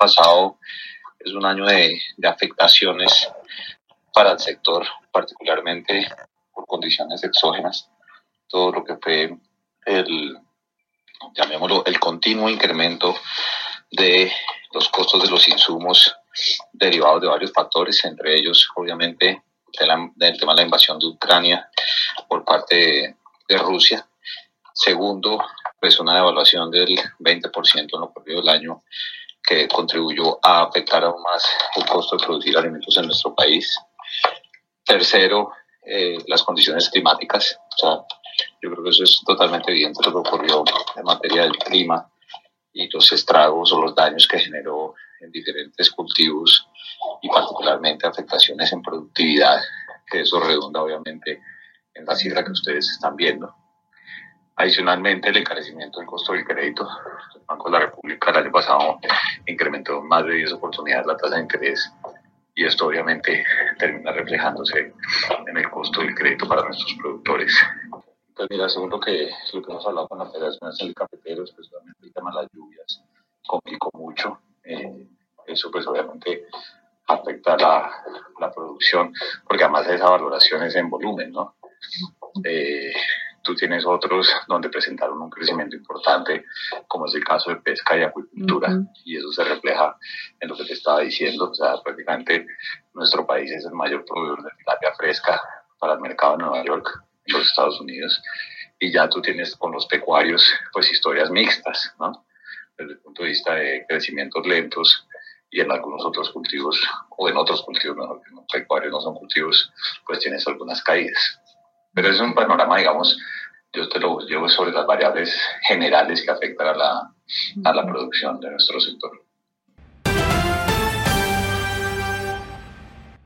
pasado es un año de, de afectaciones para el sector, particularmente por condiciones exógenas. Todo lo que fue el, llamémoslo, el continuo incremento de los costos de los insumos derivados de varios factores, entre ellos, obviamente, del tema de la invasión de Ucrania por parte de, Rusia. Segundo, pues una devaluación del 20% en lo periodo del año que contribuyó a afectar aún más el costo de producir alimentos en nuestro país. Tercero, eh, las condiciones climáticas. O sea, yo creo que eso es totalmente evidente lo que ocurrió en materia del clima y los estragos o los daños que generó en diferentes cultivos y particularmente afectaciones en productividad, que eso redunda obviamente en la cifra que ustedes están viendo. Adicionalmente, el encarecimiento del costo del crédito. Banco de la República el año pasado incrementó más de 10 oportunidades la tasa de interés y esto obviamente termina reflejándose en el costo del crédito para nuestros productores. Pues mira, según lo que, lo que hemos hablado con la Federación Nacional de Cafeteros, especialmente el tema de las lluvias, complicó mucho. Eh, eso pues obviamente afecta la, la, producción, porque además de esa valoración es en volumen, ¿no? Eh, tú tienes otros donde presentaron un crecimiento importante, como es el caso de pesca y acuicultura, y eso se refleja en lo que te estaba diciendo, o sea, prácticamente nuestro país es el mayor proveedor de tilapia fresca para el mercado de Nueva York, en los Estados Unidos, y ya tú tienes con los pecuarios, pues historias mixtas, ¿no? Desde el punto de vista de crecimientos lentos, y en algunos otros cultivos, o en otros cultivos, mejor que no, pecuarios no son cultivos, pues tienes algunas caídas. Pero es un panorama, digamos, yo te lo llevo sobre las variables generales que afectan a la, a la producción de nuestro sector.